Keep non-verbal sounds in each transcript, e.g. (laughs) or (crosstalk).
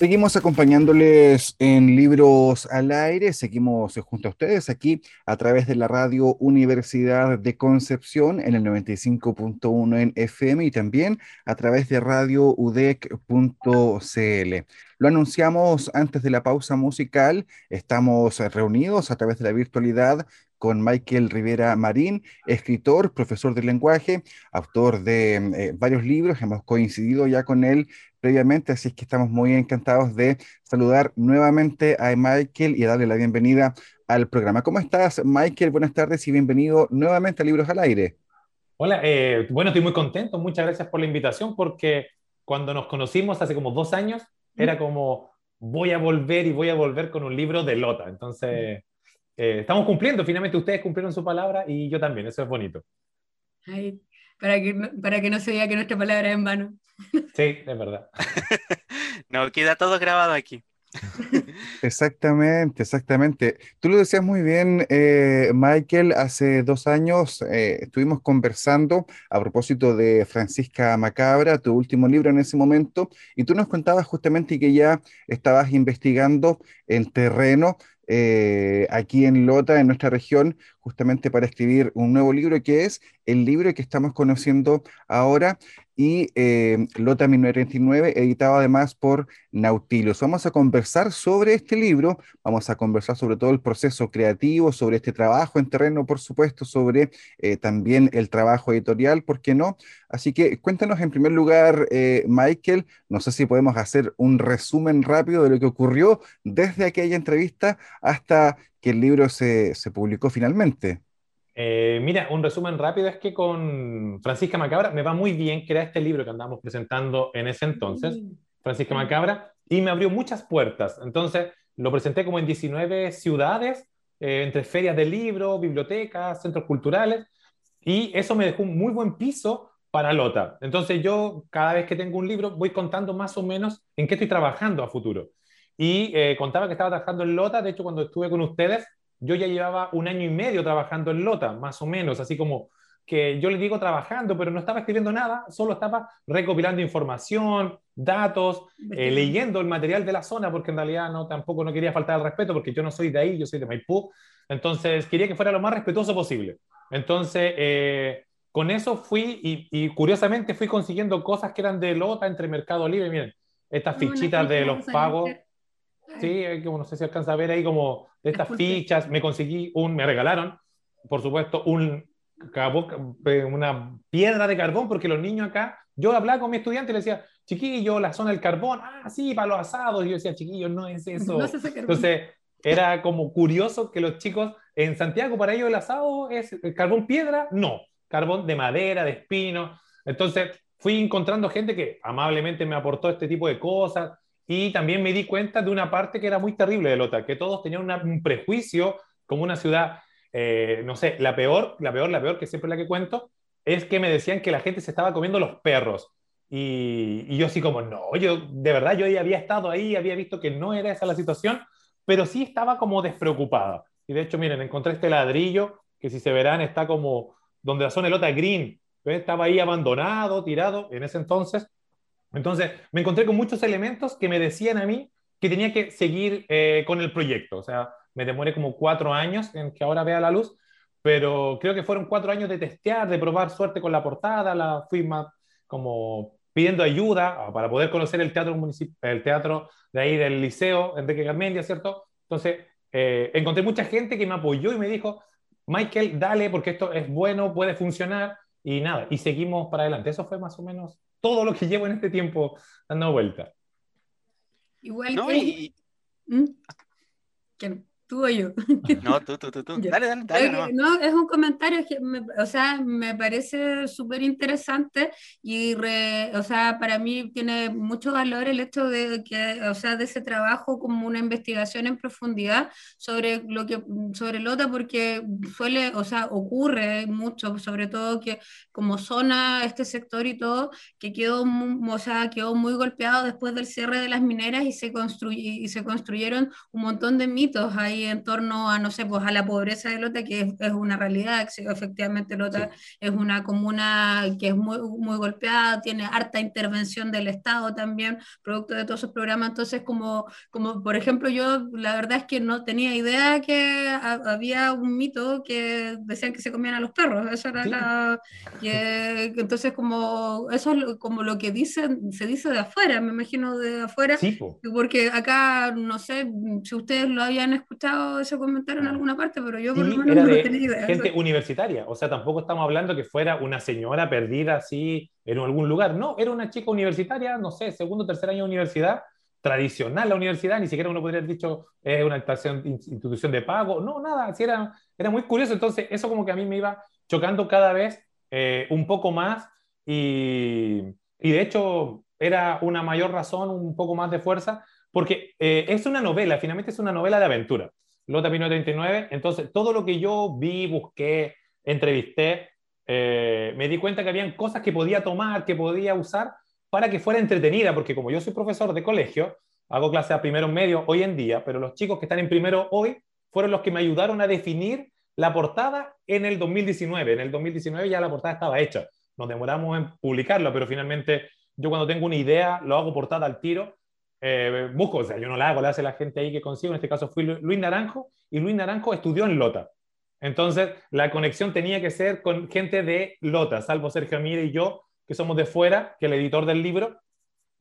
Seguimos acompañándoles en Libros al Aire, seguimos junto a ustedes aquí a través de la radio Universidad de Concepción en el 95.1 en FM y también a través de radio udec.cl. Lo anunciamos antes de la pausa musical, estamos reunidos a través de la virtualidad con Michael Rivera Marín, escritor, profesor de lenguaje, autor de eh, varios libros, hemos coincidido ya con él previamente, así es que estamos muy encantados de saludar nuevamente a Michael y darle la bienvenida al programa. ¿Cómo estás, Michael? Buenas tardes y bienvenido nuevamente a Libros al Aire. Hola, eh, bueno, estoy muy contento, muchas gracias por la invitación, porque cuando nos conocimos hace como dos años, era como, voy a volver y voy a volver con un libro de Lota. Entonces, eh, estamos cumpliendo, finalmente ustedes cumplieron su palabra y yo también, eso es bonito. para, que, para que no se diga que nuestra palabra es en vano. Sí, es verdad. (laughs) no, queda todo grabado aquí. (laughs) Exactamente, exactamente. Tú lo decías muy bien, eh, Michael. Hace dos años eh, estuvimos conversando a propósito de Francisca Macabra, tu último libro en ese momento, y tú nos contabas justamente que ya estabas investigando en terreno eh, aquí en Lota, en nuestra región, justamente para escribir un nuevo libro que es el libro que estamos conociendo ahora y eh, Lota 1939, editado además por Nautilus. Vamos a conversar sobre este libro, vamos a conversar sobre todo el proceso creativo, sobre este trabajo en terreno, por supuesto, sobre eh, también el trabajo editorial, ¿por qué no? Así que cuéntanos en primer lugar, eh, Michael, no sé si podemos hacer un resumen rápido de lo que ocurrió desde aquella entrevista hasta que el libro se, se publicó finalmente. Eh, mira, un resumen rápido es que con Francisca Macabra me va muy bien, que era este libro que andábamos presentando en ese entonces, Francisca Macabra, y me abrió muchas puertas. Entonces, lo presenté como en 19 ciudades, eh, entre ferias de libro, bibliotecas, centros culturales, y eso me dejó un muy buen piso para Lota. Entonces, yo cada vez que tengo un libro voy contando más o menos en qué estoy trabajando a futuro. Y eh, contaba que estaba trabajando en Lota, de hecho, cuando estuve con ustedes, yo ya llevaba un año y medio trabajando en Lota, más o menos, así como que yo le digo trabajando, pero no estaba escribiendo nada, solo estaba recopilando información, datos, eh, leyendo el material de la zona, porque en realidad no, tampoco no quería faltar al respeto, porque yo no soy de ahí, yo soy de Maipú, entonces quería que fuera lo más respetuoso posible. Entonces, eh, con eso fui y, curiosamente fui consiguiendo cosas que eran de Lota entre Mercado Libre, miren, estas fichitas de los pagos. Sí, como no sé si alcanza a ver ahí como de estas fichas, me conseguí un, me regalaron, por supuesto, un eh, una piedra de carbón, porque los niños acá, yo hablaba con mi estudiante y le decía, chiquillo, la zona del carbón, ah, sí, para los asados, y yo decía, chiquillo, no es eso. No es Entonces, era como curioso que los chicos en Santiago, para ellos el asado es el carbón piedra, no, carbón de madera, de espino. Entonces, fui encontrando gente que amablemente me aportó este tipo de cosas, y también me di cuenta de una parte que era muy terrible de Lota, que todos tenían un prejuicio como una ciudad, eh, no sé, la peor, la peor, la peor, que siempre la que cuento, es que me decían que la gente se estaba comiendo los perros. Y, yo así como, no, yo de verdad yo había estado ahí, había visto que no era esa la situación, pero sí estaba como despreocupada. Y de hecho, miren, encontré este ladrillo que si se verán está como donde la zona de Lota Green, estaba ahí abandonado, tirado en ese entonces, entonces, me encontré con muchos elementos que me decían a mí que tenía que seguir eh, con el proyecto. O sea, me demoré como cuatro años en que ahora vea la luz, pero creo que fueron cuatro años de testear, de probar suerte con la portada, la fui más como pidiendo ayuda para poder conocer el teatro, el teatro de ahí del liceo, Enrique Garmendia, ¿cierto? Entonces, eh, encontré mucha gente que me apoyó y me dijo, Michael, dale, porque esto es bueno, puede funcionar, y nada, y seguimos para adelante. Eso fue más o menos todo lo que llevo en este tiempo dando vuelta. Igual que... ¿Mm? ¿Tú o yo? (laughs) No, tú, tú, tú, tú. (laughs) Dale, dale, dale. Nomás. No, es un comentario que, me, o sea, me parece súper interesante y, re- o sea, para mí tiene mucho valor el hecho de que, o sea, de ese trabajo como una investigación en profundidad sobre lo que, sobre Lota, porque suele, o sea, ocurre mucho, sobre todo que como zona, este sector y todo, que quedó, o sea, quedó muy golpeado después del cierre de las mineras y se construy- y se construyeron un montón de mitos ahí en torno a, no sé, pues a la pobreza de Lota, que es, es una realidad, sí, efectivamente Lota es una comuna que es muy, muy golpeada, tiene harta intervención del Estado también, producto de todos esos programas, entonces como, como por ejemplo yo la verdad es que no tenía idea que ha- había un mito que decían que se comían a los perros, eso era Sí. la, que, entonces como eso es como lo que dicen, se dice de afuera, me imagino de afuera, Sí, po. porque acá, no sé si ustedes lo habían escuchado ese comentario en Ah. alguna parte, pero yo por Sí, lo menos no tenía idea. gente universitaria. O sea, tampoco estamos hablando que fuera una señora perdida así en algún lugar. No, era una chica universitaria, no sé, segundo o tercer año de universidad, tradicional la universidad, ni siquiera uno podría haber dicho es una institución, institución de pago. No, nada, así era, era muy curioso. Entonces, eso como que a mí me iba chocando cada vez eh, un poco más y, y de hecho era una mayor razón, un poco más de fuerza, porque eh, es una novela, finalmente es una novela de aventura. Lota 1939. Entonces, todo lo que yo vi, busqué, entrevisté, eh, me di cuenta que habían cosas que podía tomar, que podía usar para que fuera entretenida, porque como yo soy profesor de colegio, hago clases a primero medio hoy en día, pero los chicos que están en primero hoy fueron los que me ayudaron a definir la portada en el 2019. En el 2019 ya la portada estaba hecha. Nos demoramos en publicarla, pero finalmente yo cuando tengo una idea lo hago portada al tiro eh, busco, o sea, yo no la hago, la hace la gente ahí que consigo, en este caso fui Lu- Luis Naranjo, y Luis Naranjo estudió en Lota. Entonces, la conexión tenía que ser con gente de Lota, salvo Sergio Amire y yo, que somos de fuera, que el editor del libro,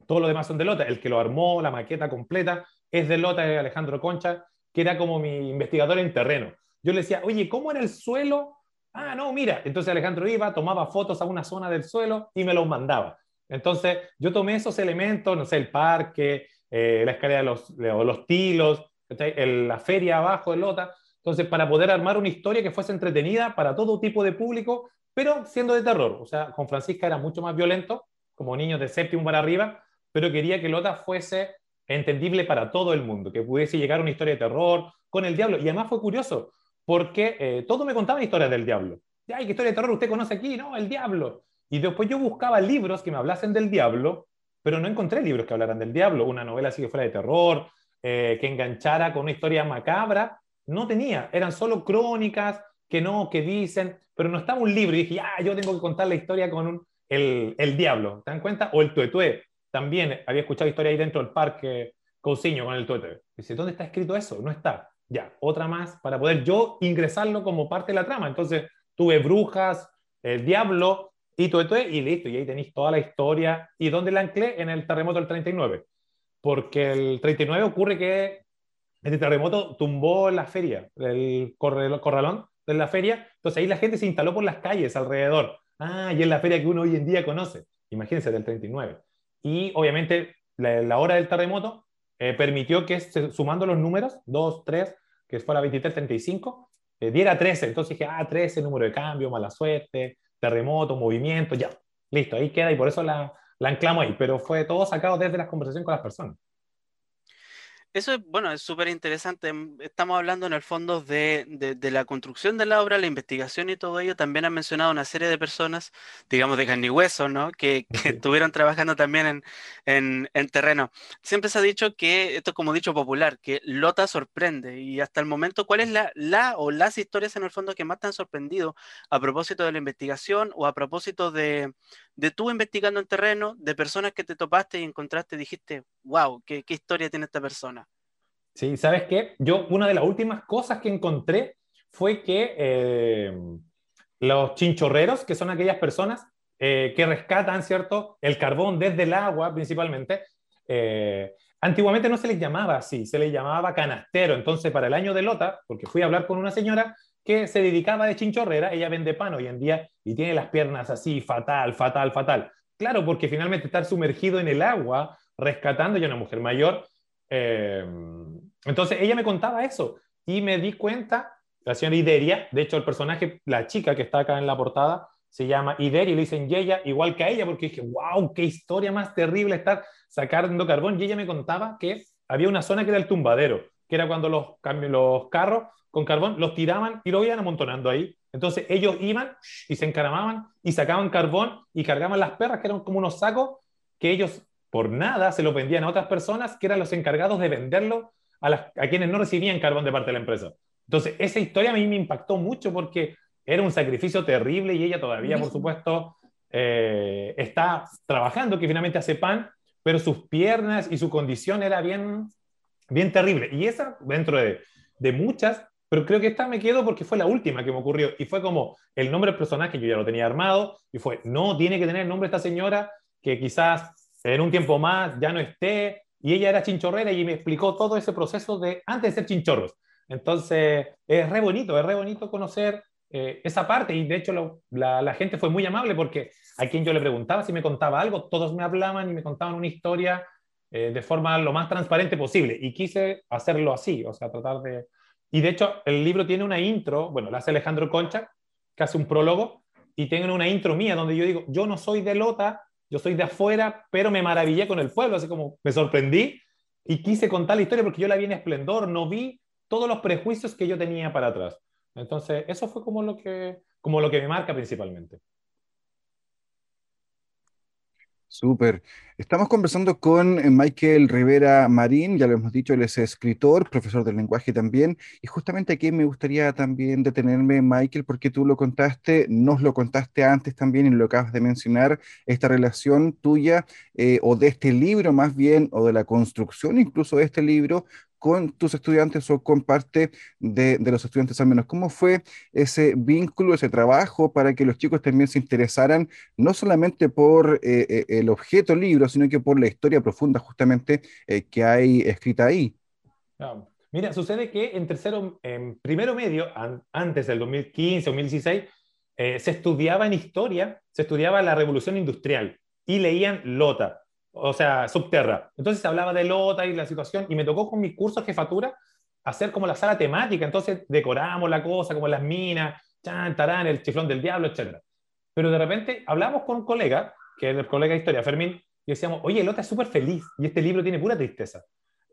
todos los demás son de Lota. El que lo armó, la maqueta completa, es de Lota, es Alejandro Concha, que era como mi investigador en terreno. Yo le decía, oye, ¿cómo era el suelo? Ah, no, mira. Entonces Alejandro iba, tomaba fotos a una zona del suelo y me los mandaba. Entonces, yo tomé esos elementos, no sé, el parque, eh, la escalera de los, de los tilos. El- la feria abajo de Lota. Entonces, para poder armar una historia que fuese entretenida para todo tipo de público, pero siendo de terror. O sea, con Francisca era mucho más violento, como niños de séptimo para arriba, pero quería que Lota fuese entendible para todo el mundo, que pudiese llegar una historia de terror con el diablo. Y además fue curioso, porque eh, todo me contaba historias del diablo. Ay, ¿qué historia de terror usted conoce aquí? No, el diablo. Y después yo buscaba libros que me hablasen del diablo, pero no encontré libros que hablaran del diablo. Una novela así que fuera de terror, eh, que enganchara con una historia macabra. No tenía, eran solo crónicas que no, que dicen, pero no estaba un libro. Y dije, ah, yo tengo que contar la historia con un, el, el diablo. ¿Te dan cuenta? O el tuetué. También había escuchado historia ahí dentro del parque Cousiño con el tuetué. Dice, ¿dónde está escrito eso? No está. Ya, otra más para poder yo ingresarlo como parte de la trama. Entonces tuve brujas, el diablo y tuetué y listo. Y ahí tenéis toda la historia. ¿Y dónde la anclé? En el terremoto del 39. Porque el 39 ocurre que este terremoto tumbó la feria, el corralón de la feria. Entonces ahí la gente se instaló por las calles alrededor. Ah, y es la feria que uno hoy en día conoce. Imagínense, del 39. Y obviamente la, la hora del terremoto eh, permitió que sumando los números, 2, 3, que fuera 23, 35, eh, diera 13. Entonces dije, ah, 13, número de cambio, mala suerte, terremoto, movimiento, ya. Listo, ahí queda y por eso la, la anclamos ahí. Pero fue todo sacado desde las conversaciones con las personas. Eso es, bueno, es súper interesante. Mm, Estamos hablando en el fondo de, de- de la construcción de la obra, la investigación y todo ello. También han mencionado una serie de personas, digamos, de carne y hueso, ¿no? Que, que Sí. estuvieron trabajando también en, en, en terreno. Siempre se ha dicho que, esto es como dicho popular, que Lota sorprende. Y hasta el momento, ¿cuál es la, la o las historias en el fondo que más te han sorprendido a propósito de la investigación o a propósito de, de tú investigando en terreno, de personas que te topaste y encontraste y dijiste, wow, qué, qué historia tiene esta persona? Sí, ¿sabes qué? Yo, una de las últimas cosas que encontré fue que eh, los chinchorreros, que son aquellas personas eh, que rescatan, ¿cierto? El carbón desde el agua, principalmente, eh, antiguamente no se les llamaba así, se les llamaba canastero. Entonces, para el año de Lota, porque fui a hablar con una señora que se dedicaba de chinchorrera, ella vende pan hoy en día y tiene las piernas así, fatal, fatal, fatal. Claro, porque finalmente estar sumergido en el agua, rescatando, ya una mujer mayor, eh, entonces ella me contaba eso. y me di cuenta, la señora Ideria, de hecho el personaje, la chica que está acá en la portada, se llama Ideria y le dicen Yeya, igual que a ella, porque dije, wow, qué historia más terrible estar sacando carbón. Y ella me contaba que había una zona que era el tumbadero, que era cuando los, los carros con carbón los tiraban y lo iban amontonando ahí. Entonces ellos iban y se encaramaban y sacaban carbón y cargaban las perras, que eran como unos sacos que ellos por nada se lo vendían a otras personas que eran los encargados de venderlo a, las, a quienes no recibían carbón de parte de la empresa. Entonces, esa historia a mí me impactó mucho porque era un sacrificio terrible y ella todavía, por supuesto, eh, está trabajando, que finalmente hace pan, pero sus piernas y su condición era bien, bien terrible. Y esa, dentro de, de muchas, pero creo que esta me quedo porque fue la última que me ocurrió. Y fue como el nombre del personaje, yo ya lo tenía armado, y fue, no, tiene que tener el nombre de esta señora que quizás en un tiempo más ya no esté, y ella era chinchorrera y me explicó todo ese proceso de antes de ser chinchorros. Entonces, es re bonito, es re bonito conocer eh, esa parte. Y de hecho la, la, gente fue muy amable porque a quien yo le preguntaba si me contaba algo, todos me hablaban y me contaban una historia eh, de forma lo más transparente posible. Y quise hacerlo así, o sea, tratar de... Y de hecho el libro tiene una intro, bueno, la hace Alejandro Concha, que hace un prólogo, y tiene una intro mía donde yo digo, yo no soy de Lota, yo soy de afuera, pero me maravillé con el pueblo, así como me sorprendí y quise contar la historia porque yo la vi en esplendor, no vi todos los prejuicios que yo tenía para atrás. Entonces, eso fue como lo que, como lo que me marca principalmente. Súper. Estamos conversando con eh, Michael Rivera Marín, ya lo hemos dicho, él es escritor, profesor del lenguaje también, y justamente aquí me gustaría también detenerme, Michael, porque tú lo contaste, nos lo contaste antes también y lo acabas de mencionar, esta relación tuya eh, o de este libro más bien, o de la construcción incluso de este libro con tus estudiantes o con parte de, los estudiantes al menos. ¿Cómo fue ese vínculo, ese trabajo para que los chicos también se interesaran no solamente por eh, eh, el objeto libro, sino que por la historia profunda justamente eh, que hay escrita ahí? Mira, sucede que en tercero, en primero medio, antes del 2015 o 2016, se estudiaba en historia, se estudiaba la revolución industrial y leían Lota o sea, subterra. Entonces hablaba de Lota y la situación, y me tocó con mis cursos de jefatura hacer como la sala temática, entonces decoramos la cosa, como las minas, chan, tarán, el chiflón del diablo, etc. Pero de repente hablamos con un colega, que es el colega de historia, Fermín, y decíamos, oye, Lota es súper feliz, y este libro tiene pura tristeza.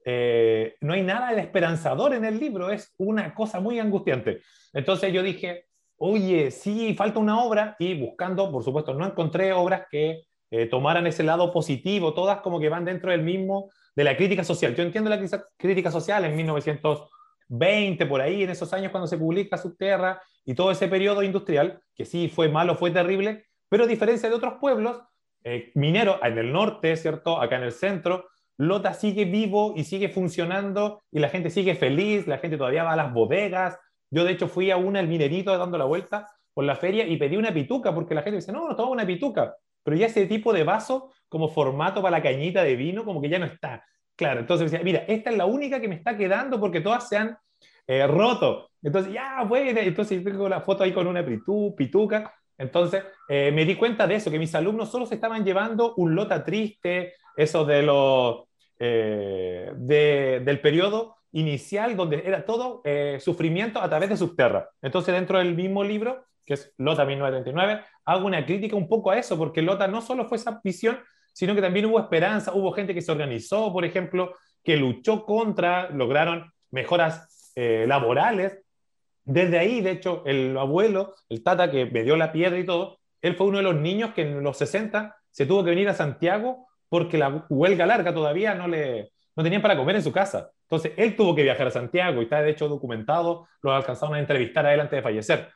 Eh, no hay nada de esperanzador en el libro, es una cosa muy angustiante. Entonces yo dije, oye, sí, falta una obra, y buscando, por supuesto, no encontré obras que eh, tomaran ese lado positivo, todas como que van dentro del mismo, de la crítica social. Yo entiendo la crítica social en 1920, por ahí, en esos años cuando se publica Subterra y todo ese periodo industrial, que sí fue malo, fue terrible, pero a diferencia de otros pueblos, eh, mineros en el norte, ¿cierto? Acá en el centro, Lota sigue vivo y sigue funcionando y la gente sigue feliz, la gente todavía va a las bodegas. Yo de hecho fui a una, el minerito, dando la vuelta por la feria y pedí una pituca porque la gente dice, no, no toma una pituca pero ya ese tipo de vaso como formato para la cañita de vino como que ya no está. Claro, entonces decía, mira, esta es la única que me está quedando porque todas se han eh, roto. Entonces, ya, bueno, entonces tengo la foto ahí con una pituca. Entonces, eh, me di cuenta de eso, que mis alumnos solo se estaban llevando un lota triste, eso de los, eh, del periodo inicial, donde era todo sufrimiento a través de subterra. Entonces, dentro del mismo libro, que es Lota 1939, hago una crítica un poco a eso, porque Lota no solo fue esa visión, sino que también hubo esperanza, hubo gente que se organizó, por ejemplo, que luchó contra, lograron mejoras eh, laborales. Desde ahí, de hecho, el abuelo, el tata que me dio la piedra y todo, él fue uno de los niños que en los 60 se tuvo que venir a Santiago porque la huelga larga todavía no le no tenían para comer en su casa. Entonces, él tuvo que viajar a Santiago y está de hecho documentado, lo alcanzaron a entrevistar a él antes de fallecer.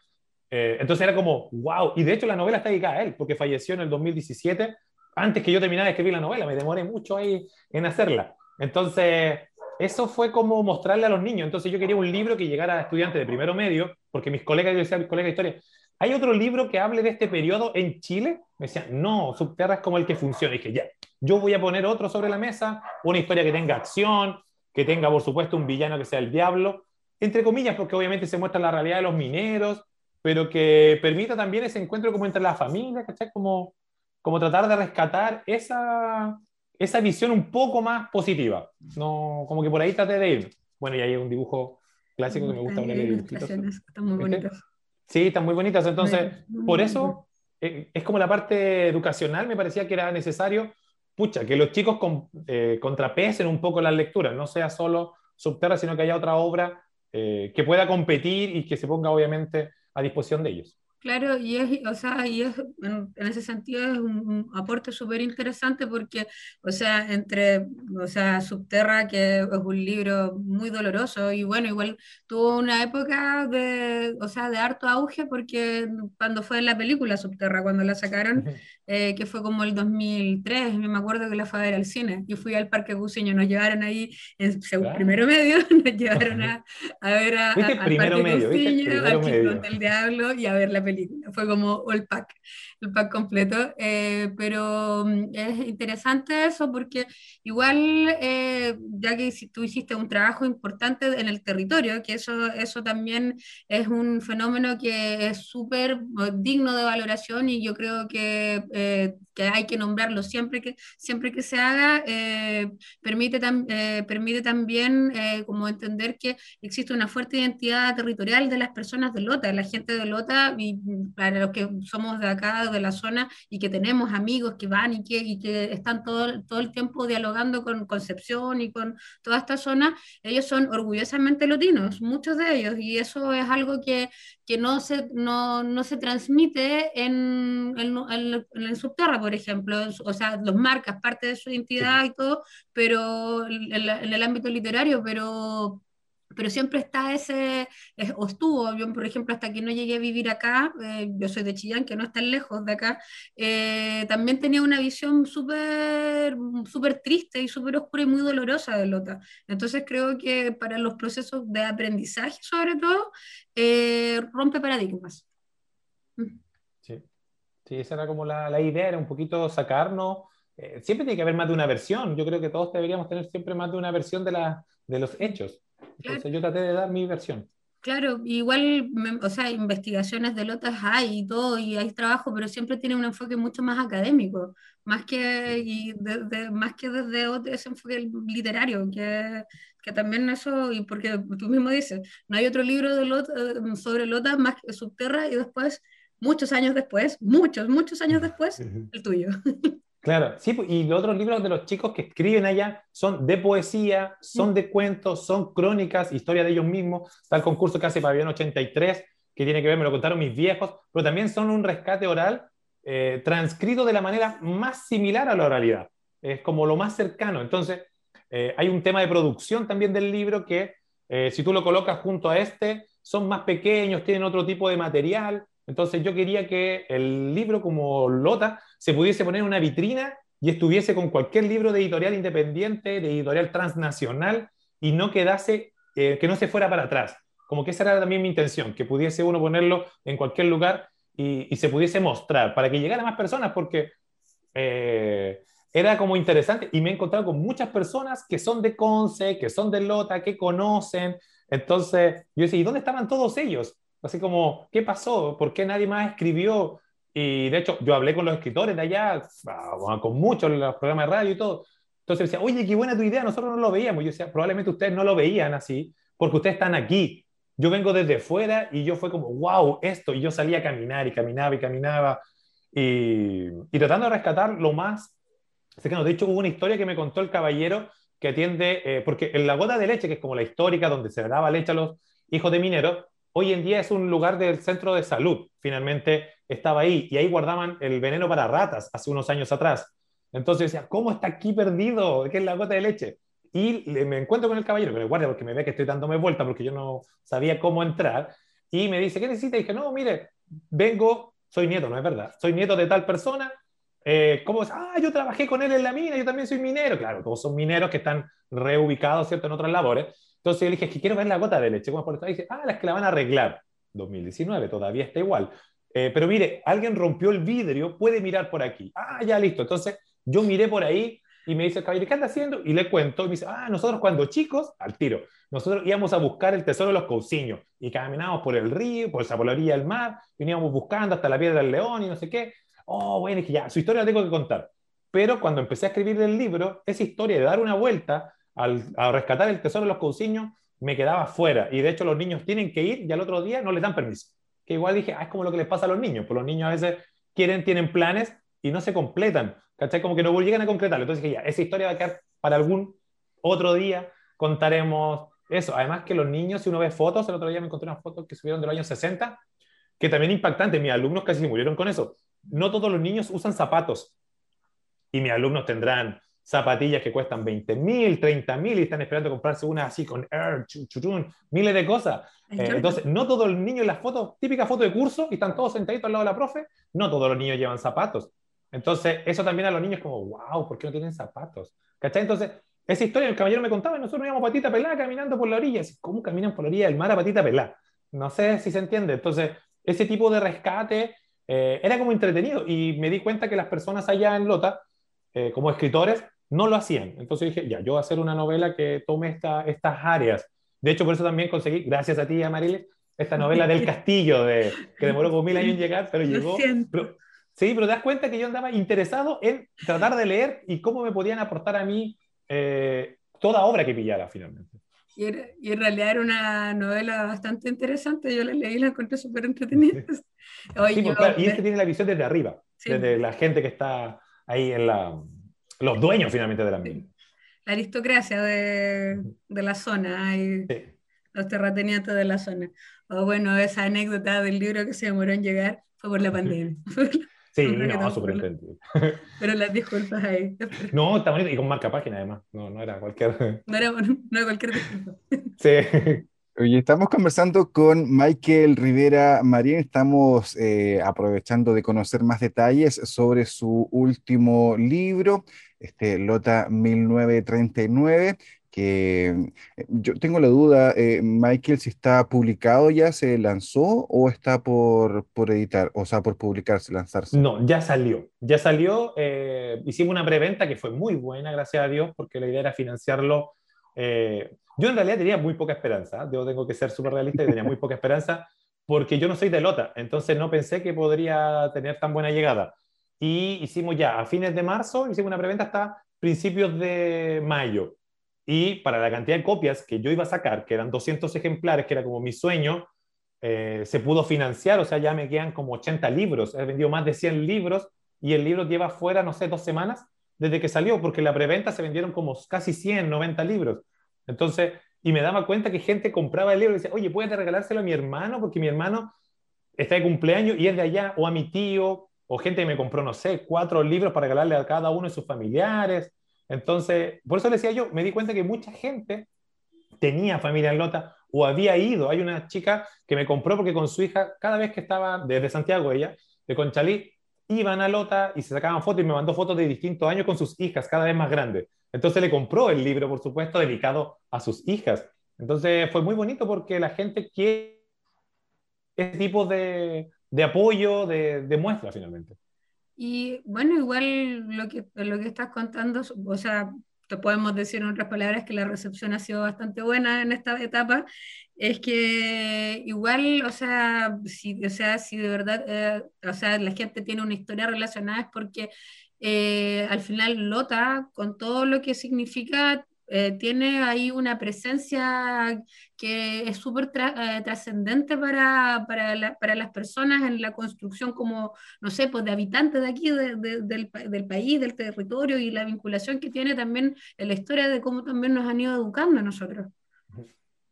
Eh, entonces era como, wow, y de hecho la novela está dedicada a él, porque falleció en el 2017, antes que yo terminara de escribir la novela, me demoré mucho ahí en hacerla. Entonces, eso fue como mostrarle a los niños. Entonces yo quería un libro que llegara a estudiantes de primero medio, porque mis colegas, yo decía mis colegas de historia, ¿hay otro libro que hable de este periodo en Chile? Me decían, no, Subterra es como el que funciona. Y dije, ya, yo voy a poner otro sobre la mesa, una historia que tenga acción, que tenga, por supuesto, un villano que sea el diablo, entre comillas, porque obviamente se muestra la realidad de los mineros, pero que permita también ese encuentro como entre la familia, ¿cachai? Como, como tratar de rescatar esa, esa visión un poco más positiva. No, como que por ahí trate de ir. Bueno, y ahí hay un dibujo clásico que me gusta hablar de dibujitos. Están muy bonitas. Sí, están muy bonitas. Entonces, por eso eh, es como la parte educacional, me parecía que era necesario, pucha, que los chicos con, eh, contrapesen un poco las lecturas, no sea solo Subterra, sino que haya otra obra eh, que pueda competir y que se ponga obviamente a disposición de ellos. Claro, y es, o sea, y es, en, ese sentido es un, aporte súper interesante porque, o sea, entre, o sea, Subterra, que es un libro muy doloroso y bueno, igual tuvo una época de, o sea, de harto auge porque cuando fue la película Subterra, cuando la sacaron, eh, que fue como el 2003, me acuerdo que la fue a ver al cine, yo fui al Parque Guseño, nos llevaron ahí en primero medio, (laughs) nos llevaron a, a ver a, al Parque medio, al del Diablo y a ver la película. Fue como el pack, el pack completo. Eh, pero mm, es interesante eso porque igual, eh, ya que tú hiciste un trabajo importante en el territorio, que eso, eso también es un fenómeno que es súper eh, digno de valoración y yo creo que, que, hay que nombrarlo siempre que, siempre que se haga, permite, permite también como entender que existe una fuerte identidad territorial de las personas de Lota, la gente de Lota y para los que somos de acá, de la zona, y que tenemos amigos que van y que, y que están todo, todo el tiempo dialogando con Concepción y con toda esta zona, ellos son orgullosamente lotinos, muchos de ellos, y eso es algo que, que no, se, no, no se transmite en, en, en, subterra, por ejemplo, o sea, los marcas, parte de su identidad y todo, pero en, en el ámbito literario, pero pero siempre está ese, o estuvo, yo por ejemplo, hasta que no llegué a vivir acá, eh, yo soy de Chillán, que no es tan lejos de acá, eh, también tenía una visión súper súper triste y súper oscura y muy dolorosa de Lota. Entonces creo que para los procesos de aprendizaje, sobre todo, eh, rompe paradigmas. Mm. Sí. sí, esa era como la, la idea, era un poquito sacarnos siempre tiene que haber más de una versión. Yo creo que todos deberíamos tener siempre más de una versión de, la, de los hechos. Entonces yo traté de dar mi versión. Claro, igual, o sea, investigaciones de lotas hay y todo, y hay trabajo, pero siempre tiene un enfoque mucho más académico, más que, y más que desde ese enfoque literario, que, que, también eso, y porque tú mismo dices, no hay otro libro de Lota, eh, sobre lotas más que Subterra, y después, muchos años después, muchos, muchos años (laughs) después, el tuyo. (laughs) Claro, sí, y los otros libros de los chicos que escriben allá son de poesía, son de cuentos, son crónicas, historia de ellos mismos. Está el concurso que hace Paviano 83, que tiene que ver, me lo contaron mis viejos, pero también son un rescate oral eh, transcrito de la manera más similar a la oralidad. Es como lo más cercano. Entonces, eh, hay un tema de producción también del libro que, eh, si tú lo colocas junto a este, son más pequeños, tienen otro tipo de material. Entonces, yo quería que el libro, como Lota, se pudiese poner en una vitrina y estuviese con cualquier libro de editorial independiente, de editorial transnacional, y no quedase, eh, que no se fuera para atrás. Como que esa era también mi intención, que pudiese uno ponerlo en cualquier lugar y, se pudiese mostrar, para que llegara más personas, porque eh, era como interesante y me he encontrado con muchas personas que son de Conce, que son de Lota, que conocen. Entonces yo decía, ¿y dónde estaban todos ellos? Así como, ¿qué pasó? ¿Por qué nadie más escribió y de hecho, yo hablé con los escritores de allá, ah, con muchos los programas de radio y todo. Entonces decía, oye, qué buena tu idea, nosotros no lo veíamos. Yo decía, probablemente ustedes no lo veían así, porque ustedes están aquí. Yo vengo desde fuera y yo fue como, wow, esto. Y yo salía a caminar y caminaba y caminaba. Y, y tratando de rescatar lo más cercano. De hecho, hubo una historia que me contó el caballero que atiende, eh, porque en la gota de leche, que es como la histórica donde se daba leche a los hijos de mineros, hoy en día es un lugar del centro de salud. Finalmente estaba ahí y ahí guardaban el veneno para ratas hace unos años atrás. Entonces decía, ¿cómo está aquí perdido? ¿Qué es la gota de leche? Y me encuentro con el caballero, con el guardia, porque me ve que estoy dándome vuelta porque yo no sabía cómo entrar. Y me dice, ¿qué necesita? Y dije, no, mire, vengo, soy nieto, no es verdad, soy nieto de tal persona. Eh, ¿Cómo es? Ah, yo trabajé con él en la mina, yo también soy minero. Claro, todos son mineros que están reubicados, ¿cierto?, en otras labores. Entonces yo le dije, es que quiero ver la gota de leche. ¿Cómo es por esto? Y dice, ah, las que la van a arreglar. 2019, todavía está igual. Eh, pero mire, alguien rompió el vidrio, puede mirar por aquí. Ah, ya listo. Entonces yo miré por ahí y me dice el caballero, ¿qué anda haciendo? Y le cuento y me dice, ah, nosotros cuando chicos, al tiro, nosotros íbamos a buscar el tesoro de los cousiños y caminábamos por el río, por, por la orilla del mar, veníamos buscando hasta la piedra del león y no sé qué. Oh, bueno, es que ya, su historia la tengo que contar. Pero cuando empecé a escribir el libro, esa historia de dar una vuelta al, a rescatar el tesoro de los cousiños me quedaba fuera. Y de hecho los niños tienen que ir y al otro día no les dan permiso. Igual dije, ah, es como lo que les pasa a los niños. Pues los niños a veces quieren, tienen planes y no se completan. ¿Cachai? Como que no llegan a completarlo. Entonces dije, ya, esa historia va a quedar para algún otro día. Contaremos eso. Además que los niños, si uno ve fotos, el otro día me encontré unas fotos que subieron de los años 60, que también impactante. Mis alumnos casi murieron con eso. No todos los niños usan zapatos. Y mis alumnos tendrán zapatillas que cuestan 20 mil, 30 mil y están esperando comprarse una así con air, miles de cosas. Eh, entonces, no todos los niños en las fotos, típica foto de curso, y están todos sentaditos al lado de la profe, no todos los niños llevan zapatos. Entonces, eso también a los niños como, wow, ¿por qué no tienen zapatos? ¿Cachai? Entonces, esa historia el caballero me contaba, nosotros íbamos patita pelada caminando por la orilla. ¿Cómo caminan por la orilla del mar a patita pelada? No sé si se entiende. Entonces, ese tipo de rescate eh, era como entretenido y me di cuenta que las personas allá en Lota, eh, como escritores, no lo hacían. Entonces dije, ya, yo voy a hacer una novela que tome esta, estas áreas. De hecho, por eso también conseguí, gracias a ti, Amarilis, esta novela del (laughs) castillo, de, que demoró como mil años en llegar, pero llegó. sí, pero te das cuenta que yo andaba interesado en tratar de leer y cómo me podían aportar a mí eh, toda obra que pillara finalmente. Y, y, en realidad era una novela bastante interesante, yo la leí y la encontré súper entretenida. (laughs) sí, pues, y es que tiene la visión desde arriba, desde la gente que está ahí en la, los dueños finalmente de la mina. La aristocracia de, de la zona y los terratenientes de la zona. O bueno, esa anécdota del libro que se demoró en llegar fue por la pandemia. (laughs) Sí, (laughs) no, súper entendido. (laughs) Pero las disculpas ahí. No, está bonito y con marca página además. No, no era cualquier. No era, no era cualquier disculpa. Sí. Estamos conversando con Michael Rivera Marín, estamos eh, aprovechando de conocer más detalles sobre su último libro, este, Lota 1939, que eh, yo tengo la duda, eh, Michael, si está publicado ya, se lanzó o está por, por editar, o sea, por publicarse, lanzarse. No, ya salió, ya salió, hicimos una preventa que fue muy buena, gracias a Dios, porque la idea era financiarlo yo en realidad tenía muy poca esperanza, yo tengo que ser súper realista y tenía muy poca esperanza porque yo no soy de Lota, entonces no pensé que podría tener tan buena llegada. Y hicimos ya a fines de marzo, hicimos una preventa hasta principios de mayo. Y para la cantidad de copias que yo iba a sacar, que eran 200 ejemplares, que era como mi sueño, eh, se pudo financiar, o sea, ya me quedan como 80 libros. He vendido más de 100 libros y el libro lleva fuera, no sé, dos semanas desde que salió, porque la preventa se vendieron como casi 100, 90 libros. Entonces, y me daba cuenta que gente compraba el libro y decía, oye, ¿puedes regalárselo a mi hermano? Porque mi hermano está de cumpleaños y es de allá, o a mi tío, o gente que me compró, no sé, cuatro libros para regalarle a cada uno de sus familiares. Entonces, por eso le decía yo, me di cuenta que mucha gente tenía familia en Lota o había ido. Hay una chica que me compró porque con su hija, cada vez que estaba desde Santiago, ella, de Conchalí, iban a Lota y se sacaban fotos y me mandó fotos de distintos años con sus hijas, cada vez más grandes. Entonces le compró el libro, por supuesto, dedicado a sus hijas. Entonces fue muy bonito porque la gente quiere ese tipo de, de apoyo, de, de, muestra finalmente. Y bueno, igual lo que, lo que estás contando, o sea, te podemos decir en otras palabras que la recepción ha sido bastante buena en esta etapa, es que igual, o sea, si, o sea, si de verdad, eh, o sea, la gente tiene una historia relacionada es porque eh, al final Lota, con todo lo que significa, eh, tiene ahí una presencia que es súper eh, trascendente para, para, para, las personas en la construcción como, no sé, pues de habitantes de aquí, del, del, país, del territorio y la vinculación que tiene también en la historia de cómo también nos han ido educando a nosotros.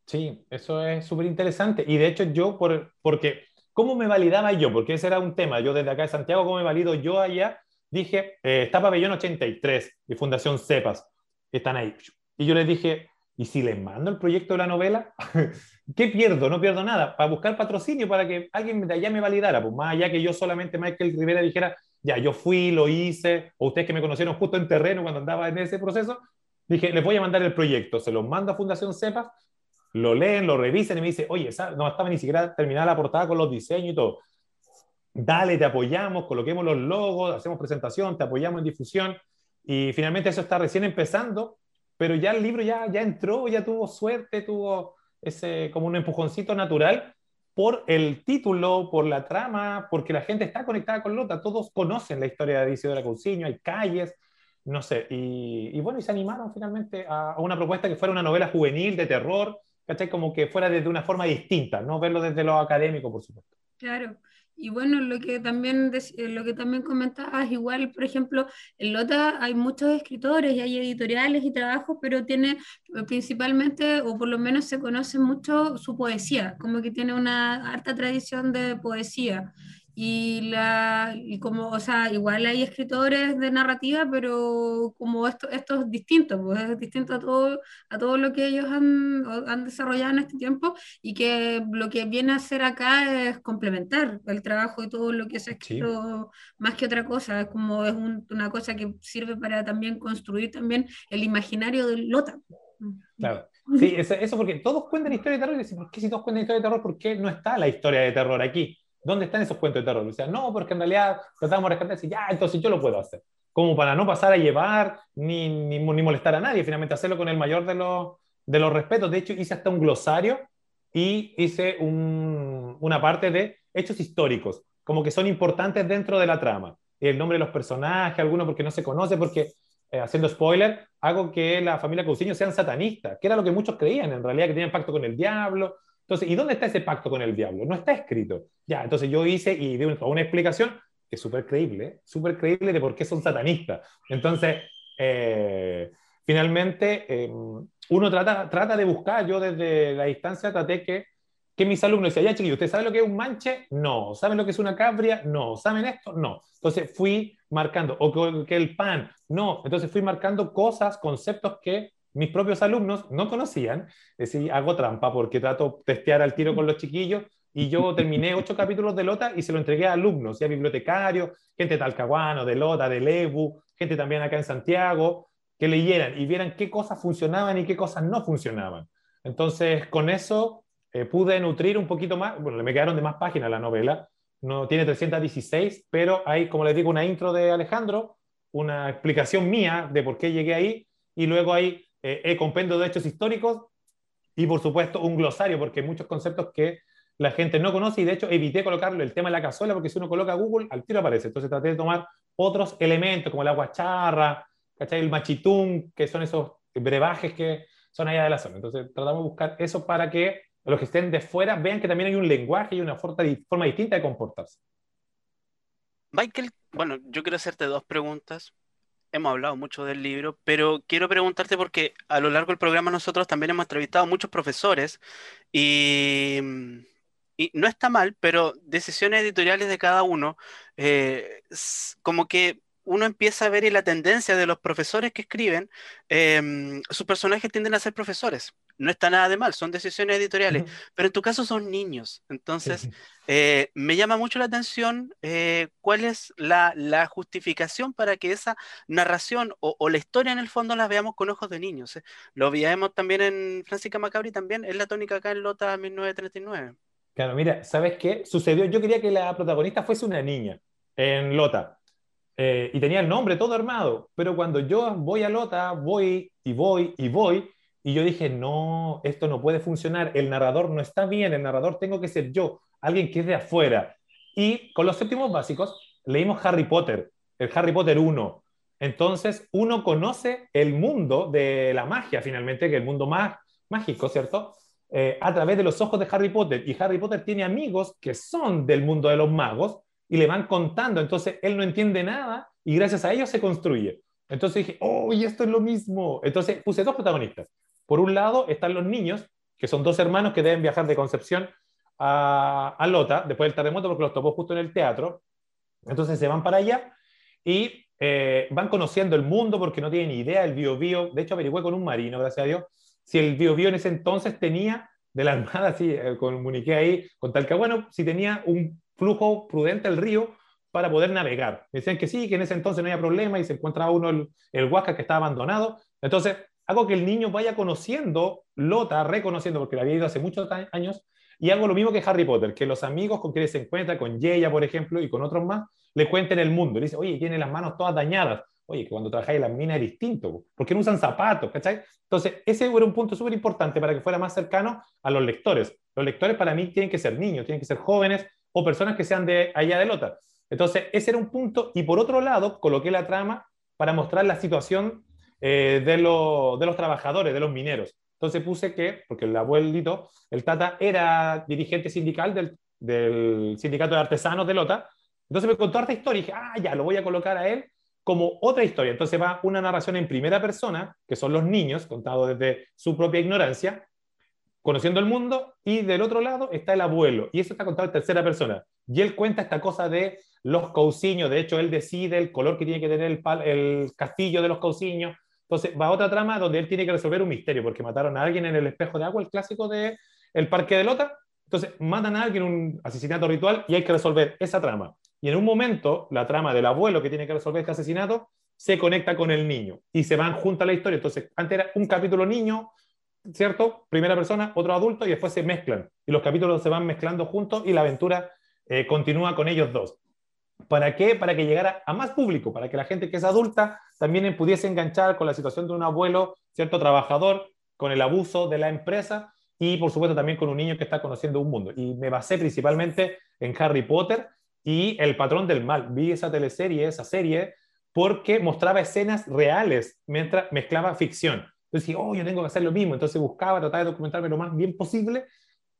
Sí, eso es súper interesante. Y de hecho yo, por, porque, ¿cómo me validaba yo? Porque ese era un tema. Yo desde acá de Santiago, ¿cómo me valido yo allá? Dije, eh, está Pabellón 83 y Fundación CEPAS. Están ahí. Y yo les dije, ¿y si les mando el proyecto de la novela? (laughs) ¿Qué pierdo? No pierdo nada. Para buscar patrocinio, para que alguien de allá me validara. Pues más allá que yo solamente, Michael Rivera, dijera, ya, yo fui, lo hice, o ustedes que me conocieron justo en terreno cuando andaba en ese proceso, dije, les voy a mandar el proyecto. Se los mando a Fundación CEPAS, lo leen, lo revisen y me dice, oye, no estaba ni siquiera terminada la portada con los diseños y todo. Dale, te apoyamos, coloquemos los logos, hacemos presentación, te apoyamos en difusión. Y finalmente eso está recién empezando pero ya el libro ya, ya entró, ya tuvo suerte, tuvo ese como un empujoncito natural por el título, por la trama, porque la gente está conectada con Lota, todos conocen la historia de Isidora Cousiño, hay calles, no sé, y, bueno, y se animaron finalmente a, una propuesta que fuera una novela juvenil de terror, ¿cachai? Como que fuera desde una forma distinta, no verlo desde lo académico, por supuesto. Claro. Y bueno, lo que también, eh, lo que también comentabas, igual, por ejemplo, en Lota hay muchos escritores y hay editoriales y trabajos, pero tiene eh, principalmente, o por lo menos se conoce mucho su poesía, como que tiene una harta tradición de poesía y, la, y como, o sea, igual hay escritores de narrativa, pero como esto, esto es distinto, pues es distinto a todo, a todo lo que ellos han, han desarrollado en este tiempo y que lo que viene a hacer acá es complementar el trabajo y todo lo que se ha escrito más que otra cosa, es como es una cosa que sirve para también construir también el imaginario del Lota. Claro. (laughs) Sí, eso, eso porque todos cuentan historia de terror y dicen, ¿por qué si todos cuentan historia de terror, por qué no está la historia de terror aquí? ¿Dónde están esos cuentos de terror? O sea, no, porque en realidad tratamos de rescatar y ya, entonces yo lo puedo hacer. Como para no pasar a llevar ni, ni, ni molestar a nadie, finalmente hacerlo con el mayor de los, de los respetos. De hecho, hice hasta un glosario y hice un, una parte de hechos históricos, como que son importantes dentro de la trama. El nombre de los personajes, algunos porque no se conoce, porque, eh, haciendo spoiler, hago que la familia Cousiño sean satanistas, que era lo que muchos creían en realidad, que tenían pacto con el diablo, entonces, ¿y dónde está ese pacto con el diablo? No está escrito. Ya, entonces yo hice y di una explicación que es súper creíble, súper creíble de por qué son satanistas. Entonces, eh, finalmente, eh, uno trata, trata de buscar, yo desde la distancia traté que, que mis alumnos decían, ya chiquillos, ¿usted sabe lo que es un manche? No. ¿Saben lo que es una cabria? No. ¿Saben esto? No. Entonces fui marcando, o que el pan, no. Entonces fui marcando cosas, conceptos que mis propios alumnos no conocían, es decir, hago trampa porque trato de testear al tiro con los chiquillos y yo (laughs) terminé ocho capítulos de Lota y se lo entregué a alumnos, ya bibliotecarios, gente de Talcahuano, de Lota, de Lebu, gente también acá en Santiago, que leyeran y vieran qué cosas funcionaban y qué cosas no funcionaban. Entonces, con eso eh, pude nutrir un poquito más, bueno, me quedaron de más páginas la novela, no tiene 316, pero hay, como les digo, una intro de Alejandro, una explicación mía de por qué llegué ahí, y luego hay eh, compendio de hechos históricos y, por supuesto, un glosario, porque hay muchos conceptos que la gente no conoce y, de hecho, evité colocarlo el tema de la cazuela, porque si uno coloca Google, al tiro aparece. Entonces traté de tomar otros elementos, como la guacharra, ¿cachai? el machitún, que son esos brebajes que son allá de la zona. Entonces tratamos de buscar eso para que los que estén de fuera vean que también hay un lenguaje y una forma distinta de comportarse. Michael, bueno, yo quiero hacerte dos preguntas hemos hablado mucho del libro, pero quiero preguntarte porque a lo largo del programa nosotros también hemos entrevistado a muchos profesores y, y no está mal, pero decisiones editoriales de cada uno, eh, como que uno empieza a ver la tendencia de los profesores que escriben, em, sus personajes tienden a ser profesores. No está nada de mal, son decisiones editoriales, pero en tu caso son niños. Entonces, eh, me llama mucho la atención eh, cuál es la, justificación para que esa narración o, la historia en el fondo la veamos con ojos de niños. Eh. Lo veíamos también en Francisca Macabri, también es la tónica acá en Lota 1939. Claro, mira, ¿sabes qué? Sucedió, yo quería que la protagonista fuese una niña en Lota y tenía el nombre todo armado, pero cuando yo voy a Lota, voy y voy y voy, y yo dije, no, esto no puede funcionar, el narrador no está bien, el narrador tengo que ser yo, alguien que es de afuera. Y con los séptimos básicos leímos Harry Potter, el Harry Potter 1. Entonces uno conoce el mundo de la magia finalmente, que es el mundo más mágico, ¿cierto? Eh, a través de los ojos de Harry Potter. Y Harry Potter tiene amigos que son del mundo de los magos y le van contando. Entonces él no entiende nada y gracias a ellos se construye. Entonces dije, oh, y esto es lo mismo. Entonces puse dos protagonistas. Por un lado están los niños, que son dos hermanos que deben viajar de Concepción a, a Lota después del terremoto porque los topó justo en el teatro. Entonces se van para allá y eh, van conociendo el mundo porque no tienen idea del bio bio. De hecho, averigué con un marino, gracias a Dios, si el bio bio en ese entonces tenía de la (laughs) armada, sí, eh, comuniqué ahí con tal que, bueno, si tenía un flujo prudente el río para poder navegar. Me decían que sí, que en ese entonces no había problema y se encuentra uno el, el Huasca que estaba abandonado. Entonces, hago que el niño vaya conociendo Lota, reconociendo, porque la había ido hace muchos años, y hago lo mismo que Harry Potter, que los amigos con quienes se encuentra, con Yeya, por ejemplo, y con otros más, le cuenten el mundo. Le dice, oye, tiene las manos todas dañadas. Oye, que cuando trabajáis en las minas es distinto, porque no usan zapatos, ¿cachai? Entonces, ese era un punto súper importante para que fuera más cercano a los lectores. Los lectores para mí tienen que ser niños, tienen que ser jóvenes, o personas que sean de allá de Lota. Entonces, ese era un punto. Y por otro lado, coloqué la trama para mostrar la situación eh, de, de, los trabajadores, de los mineros. Entonces puse que, porque el abuelito, el Tata, era dirigente sindical del, del sindicato de artesanos de Lota. Entonces me contó harta historia y dije, ah, ya, lo voy a colocar a él como otra historia. Entonces va una narración en primera persona, que son los niños, contado desde su propia ignorancia, conociendo el mundo, y del otro lado está el abuelo, y eso está contado en tercera persona. Y él cuenta esta cosa de los cauciños, de hecho él decide el color que tiene que tener el, el castillo de los cauciños. Entonces va a otra trama donde él tiene que resolver un misterio, porque mataron a alguien en el espejo de agua, el clásico de el parque de Lota. Entonces matan a alguien, un asesinato ritual, y hay que resolver esa trama. Y en un momento, la trama del abuelo que tiene que resolver este asesinato se conecta con el niño y se van juntos a la historia. Entonces, antes era un capítulo niño, ¿cierto? Primera persona, otro adulto y después se mezclan. Y los capítulos se van mezclando juntos y la aventura eh, continúa con ellos dos. ¿Para qué? Para que llegara a más público, para que la gente que es adulta también pudiese enganchar con la situación de un abuelo, ¿cierto? Trabajador, con el abuso de la empresa y por supuesto también con un niño que está conociendo un mundo. Y me basé principalmente en Harry Potter y El patrón del mal. Vi esa teleserie, esa serie, porque mostraba escenas reales mientras mezclaba ficción. Entonces dije, oh, yo tengo que hacer lo mismo. Entonces buscaba, trataba de documentarme lo más bien posible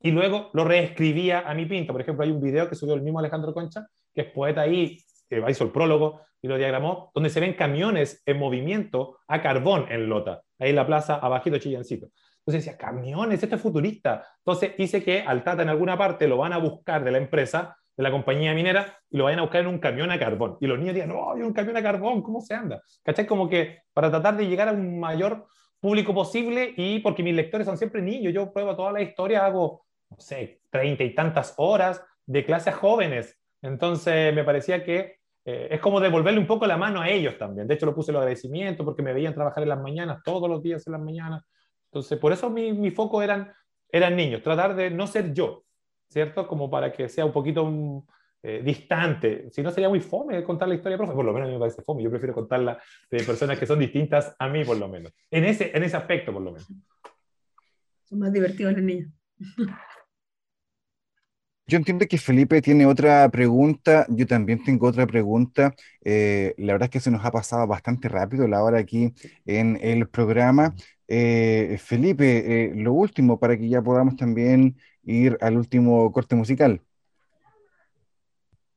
y luego lo reescribía a mi pinta. Por ejemplo, hay un video que subió el mismo Alejandro Concha, que es poeta ahí, que hizo el prólogo y lo diagramó, donde se ven camiones en movimiento a carbón en Lota, ahí en la plaza abajito Chillancito. Entonces decía, camiones, esto es futurista. Entonces hice que al Tata en alguna parte lo van a buscar de la empresa, de la compañía minera, y lo vayan a buscar en un camión a carbón. Y los niños digan, no, hay un camión a carbón, ¿cómo se anda? ¿Cachai? Como que para tratar de llegar a un mayor público posible y porque mis lectores son siempre niños, yo pruebo toda la historia, hago, no sé, treinta y tantas horas de clases jóvenes. Entonces me parecía que eh, es como devolverle un poco la mano a ellos también. De hecho, lo puse el agradecimiento porque me veían trabajar en las mañanas, todos los días en las mañanas. Entonces, por eso mi, mi foco eran, eran niños, tratar de no ser yo, ¿cierto? Como para que sea un poquito un, eh, distante. Si no, sería muy fome contar la historia profe. Por lo menos a mí me parece fome. Yo prefiero contarla de personas que son distintas a mí, por lo menos. En ese, en ese aspecto, por lo menos. Son más divertidos los niños. Yo entiendo que Felipe tiene otra pregunta, yo también tengo otra pregunta. Eh, la verdad es que se nos ha pasado bastante rápido la hora aquí en el programa. Eh, Felipe, lo último para que ya podamos también ir al último corte musical.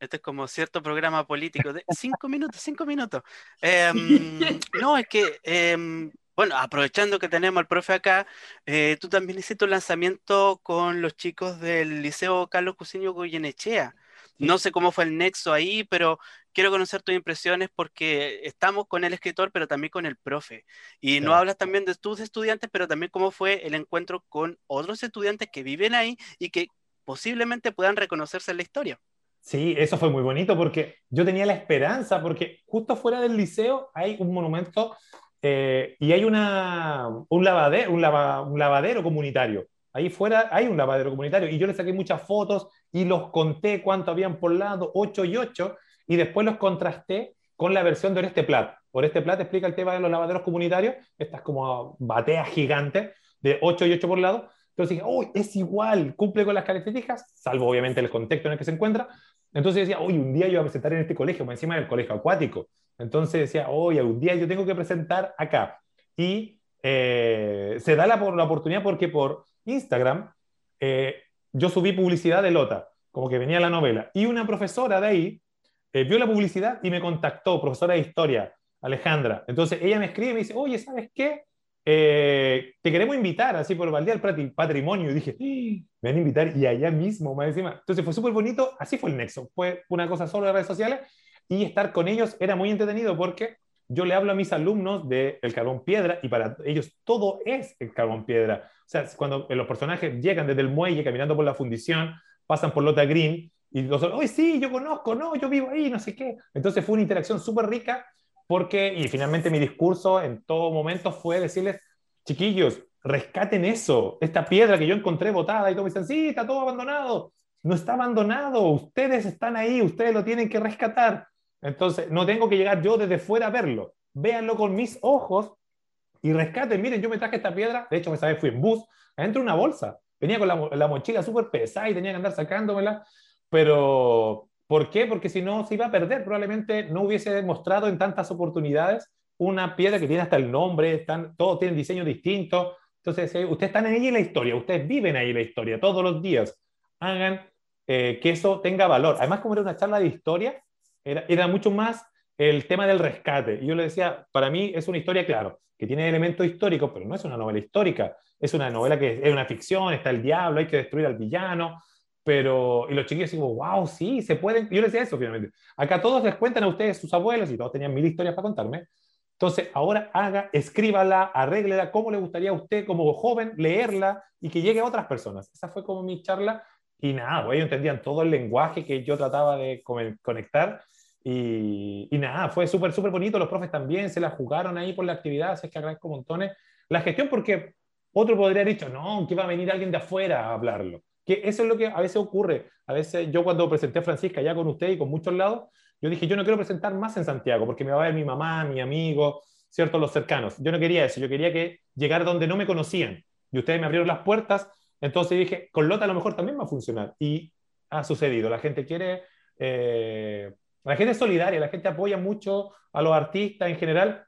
Este es como cierto programa político de (laughs) cinco minutos, cinco minutos. Em, no, es que, em, bueno, aprovechando que tenemos al profe acá, eh, tú también hiciste un lanzamiento con los chicos del Liceo Carlos Cusiño Goyenechea. No sé cómo fue el nexo ahí, pero quiero conocer tus impresiones porque estamos con el escritor, pero también con el profe. Y no hablas también de tus estudiantes, pero también cómo fue el encuentro con otros estudiantes que viven ahí y que posiblemente puedan reconocerse en la historia. Sí, eso fue muy bonito porque yo tenía la esperanza, porque justo fuera del liceo hay un monumento eh, y hay una, un, lavadero, un, lavadero comunitario. Ahí fuera hay un lavadero comunitario y yo le saqué muchas fotos y los conté cuánto habían por lado, 8 y 8, y después los contrasté con la versión de Oreste Plat. Oreste Plat explica el tema de los lavaderos comunitarios, estas como bateas gigantes de 8 y 8 por lado. Entonces dije, uy, es igual, cumple con las características, salvo obviamente el contexto en el que se encuentra, entonces decía, oye, un día yo voy a presentar en este colegio, encima del colegio acuático. Entonces decía, oye, un día yo tengo que presentar acá. Y eh, se da la, la, oportunidad porque por Instagram eh, yo subí publicidad de Lota, como que venía la novela. Y una profesora de ahí eh, vio la publicidad y me contactó, profesora de historia, Alejandra. Entonces ella me escribe y me dice, oye, ¿sabes qué? Eh, te queremos invitar, así por del Patrimonio. Y dije, (gasps) me van a invitar y allá mismo, más encima. Entonces fue súper bonito, así fue el nexo. Fue una cosa solo de redes sociales y estar con ellos era muy entretenido porque yo le hablo a mis alumnos del el carbón piedra y para ellos todo es el carbón piedra. O sea, cuando los personajes llegan desde el muelle caminando por la fundición, pasan por Lota Green y los ¡ay, sí, yo conozco! No, yo vivo ahí, no sé qué. Entonces fue una interacción súper rica porque, y finalmente mi discurso en todo momento fue decirles, chiquillos, rescaten eso, esta piedra que yo encontré botada y todos me dicen, sí, está todo abandonado. No está abandonado, ustedes están ahí, ustedes lo tienen que rescatar. Entonces, no tengo que llegar yo desde fuera a verlo. Véanlo con mis ojos y rescaten. Miren, yo me traje esta piedra, de hecho, esa vez fui en bus, adentro de una bolsa. Venía con la, la mochila súper pesada y tenía que andar sacándomela, pero ¿Por qué? Porque si no se iba a perder, probablemente no hubiese demostrado en tantas oportunidades una piedra que tiene hasta el nombre, están, todos tienen diseños distintos, Entonces, ustedes están ahí en la historia, ustedes viven ahí la historia todos los días. Hagan eh, que eso tenga valor. Además, como era una charla de historia, era, era mucho más el tema del rescate. Y yo le decía, para mí es una historia, claro, que tiene elementos históricos, pero no es una novela histórica, es una novela que es una ficción, está el diablo, hay que destruir al villano, pero, y los chiquillos digo, wow, sí, se pueden, yo les decía eso finalmente, acá todos les cuentan a ustedes sus abuelos y todos tenían mil historias para contarme, entonces ahora haga, escríbala, arréglela, cómo le gustaría a usted como joven leerla y que llegue a otras personas. Esa fue como mi charla y nada, pues ellos entendían todo el lenguaje que yo trataba de conectar y, y nada, fue súper, súper bonito. Los profes también se la jugaron ahí por la actividad, así es que agradezco montones la gestión porque otro podría haber dicho, no, que va a venir alguien de afuera a hablarlo. Que eso es lo que a veces ocurre. A veces yo cuando presenté a Francisca ya con usted y con muchos lados, yo dije, yo no quiero presentar más en Santiago porque me va a ver mi mamá, mi amigo, ¿cierto? Los cercanos. Yo no quería eso, yo quería que llegara donde no me conocían. Y ustedes me abrieron las puertas, entonces dije, con Lota a lo mejor también va a funcionar. Y ha sucedido. La gente quiere eh, la gente es solidaria, la gente apoya mucho a los artistas en general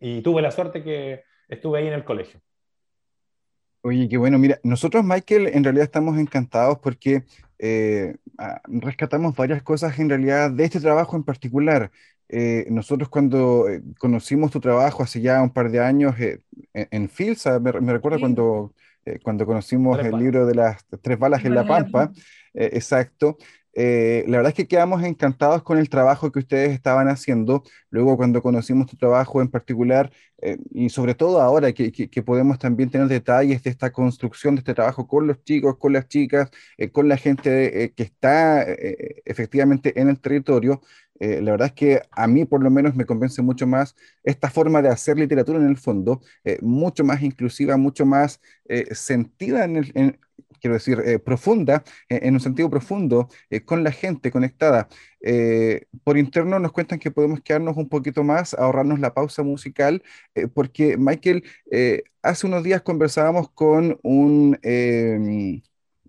y tuve la suerte que estuve ahí en el colegio. Oye, qué bueno. Mira, nosotros, Michael, en realidad estamos encantados porque eh, ah, rescatamos varias cosas en realidad de este trabajo en particular. Eh, nosotros cuando eh, conocimos tu trabajo hace ya un par de años en, en Filsa, me, recuerdo cuando, cuando conocimos el libro de las tres balas en la Pampa, exacto, eh, la verdad es que quedamos encantados con el trabajo que ustedes estaban haciendo. Luego, cuando conocimos tu trabajo en particular, eh, y sobre todo ahora que, podemos también tener detalles de esta construcción de este trabajo con los chicos, con las chicas, eh, con la gente que está efectivamente en el territorio, la verdad es que a mí por lo menos me convence mucho más esta forma de hacer literatura en el fondo, mucho más inclusiva, mucho más sentida en, el, quiero decir, eh, profunda, eh, en un sentido profundo, eh, con la gente conectada. por interno nos cuentan que podemos quedarnos un poquito más, ahorrarnos la pausa musical, porque Michael, hace unos días conversábamos con un em,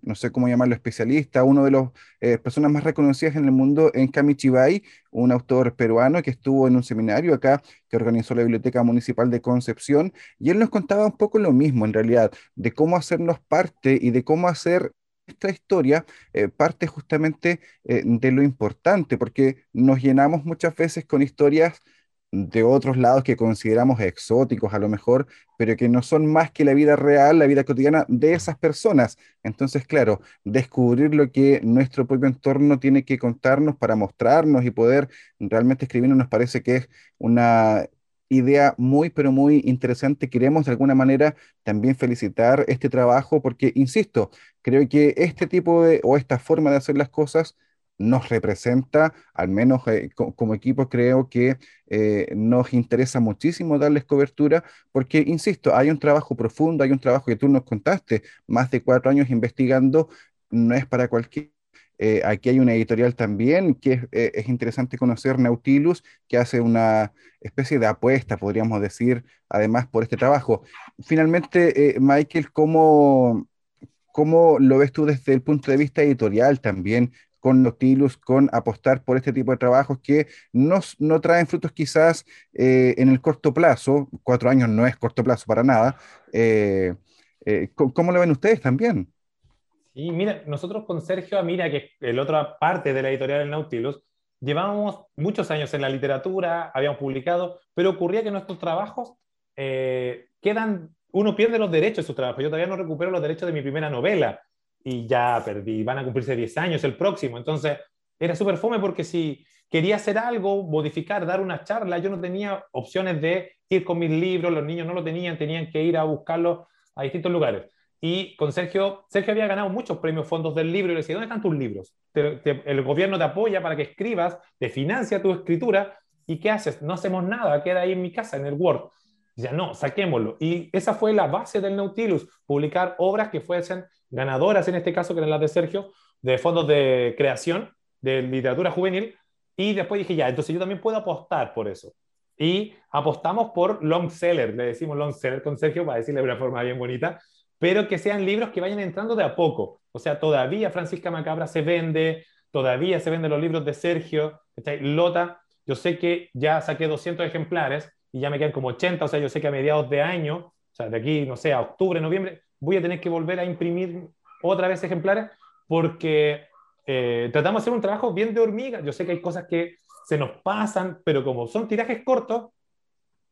no sé cómo llamarlo, especialista, uno de las eh, personas más reconocidas en el mundo en Kamichibai, un autor peruano que estuvo en un seminario acá que organizó la Biblioteca Municipal de Concepción, y él nos contaba un poco lo mismo en realidad, de cómo hacernos parte y de cómo hacer esta historia eh, parte justamente eh, de lo importante, porque nos llenamos muchas veces con historias de otros lados que consideramos exóticos a lo mejor, pero que no son más que la vida real, la vida cotidiana de esas personas. Entonces, claro, descubrir lo que nuestro propio entorno tiene que contarnos para mostrarnos y poder realmente escribirnos nos parece que es una idea muy, pero muy interesante. Queremos de alguna manera también felicitar este trabajo porque, insisto, creo que este tipo de o esta forma de hacer las cosas nos representa, al menos eh, como equipo creo que eh, nos interesa muchísimo darles cobertura, porque, insisto, hay un trabajo profundo, hay un trabajo que tú nos contaste, más de cuatro años investigando, no es para cualquier... Eh, aquí hay una editorial también que es, interesante conocer, Nautilus, que hace una especie de apuesta, podríamos decir, además por este trabajo. Finalmente, Michael, ¿cómo, ¿cómo lo ves tú desde el punto de vista editorial también? Con Nautilus, con apostar por este tipo de trabajos que no, no traen frutos quizás eh, en el corto plazo, cuatro años no es corto plazo para nada. Eh, eh, ¿Cómo lo ven ustedes también? Sí, mira, nosotros con Sergio Amira, que es la otra parte de la editorial del Nautilus, llevábamos muchos años en la literatura, habíamos publicado, pero ocurría que nuestros trabajos quedan, uno pierde los derechos de su trabajo. Yo todavía no recupero los derechos de mi primera novela y ya perdí, van a cumplirse 10 años el próximo. Entonces, era súper fome porque si quería hacer algo, modificar, dar una charla, yo no tenía opciones de ir con mis libros, los niños no lo tenían, tenían que ir a buscarlos a distintos lugares. Y con Sergio, Sergio había ganado muchos premios fondos del libro y le decía, ¿dónde están tus libros? el gobierno te apoya para que escribas, te financia tu escritura, ¿y qué haces? No hacemos nada, queda ahí en mi casa, en el Word. Ya no, saquémoslo. Y esa fue la base del Nautilus, publicar obras que fuesen ganadoras, en este caso, que eran las de Sergio, de fondos de creación de literatura juvenil. Y después dije, ya, entonces yo también puedo apostar por eso. Y apostamos por long seller, le decimos long seller con Sergio para decirle de una forma bien bonita, pero que sean libros que vayan entrando de a poco. O sea, todavía Francisca Macabra se vende, todavía se venden los libros de Sergio, Lota, yo sé que ya saqué 200 ejemplares, y ya me quedan como 80, o sea, yo sé que a mediados de año sea, de aquí, no sé, a octubre, noviembre, voy a tener que volver a imprimir otra vez ejemplares porque eh, tratamos de hacer un trabajo bien de hormiga. Yo sé que hay cosas que se nos pasan, pero como son tirajes cortos,